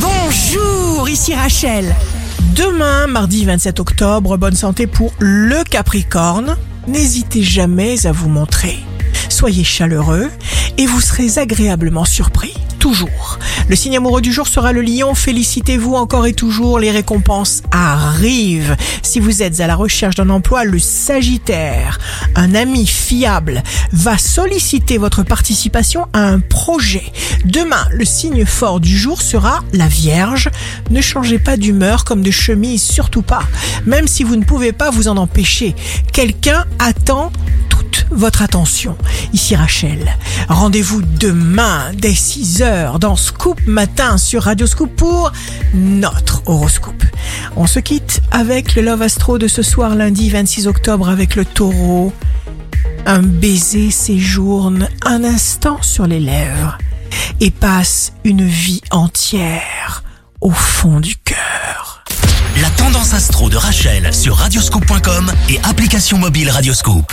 Bonjour, ici Rachel. Demain, mardi 27 octobre, bonne santé pour le Capricorne. N'hésitez jamais à vous montrer. Soyez chaleureux et vous serez agréablement surpris. Toujours. Le signe amoureux du jour sera le lion. Félicitez-vous encore et toujours. Les récompenses arrivent. Si vous êtes à la recherche d'un emploi, le Sagittaire, un ami fiable, va solliciter votre participation à un projet. Demain, le signe fort du jour sera la Vierge. Ne changez pas d'humeur comme de chemise, surtout pas. Même si vous ne pouvez pas vous en empêcher. Quelqu'un attend toute votre attention. Ici Rachel. Rendez-vous demain dès 6h dans Scoop Matin sur Radio Scoop pour notre horoscope. On se quitte avec le Love Astro de ce soir lundi 26 octobre avec le taureau. Un baiser séjourne un instant sur les lèvres et passe une vie entière au fond du cœur. La tendance astro de Rachel sur radioscope.com et application mobile Radioscope.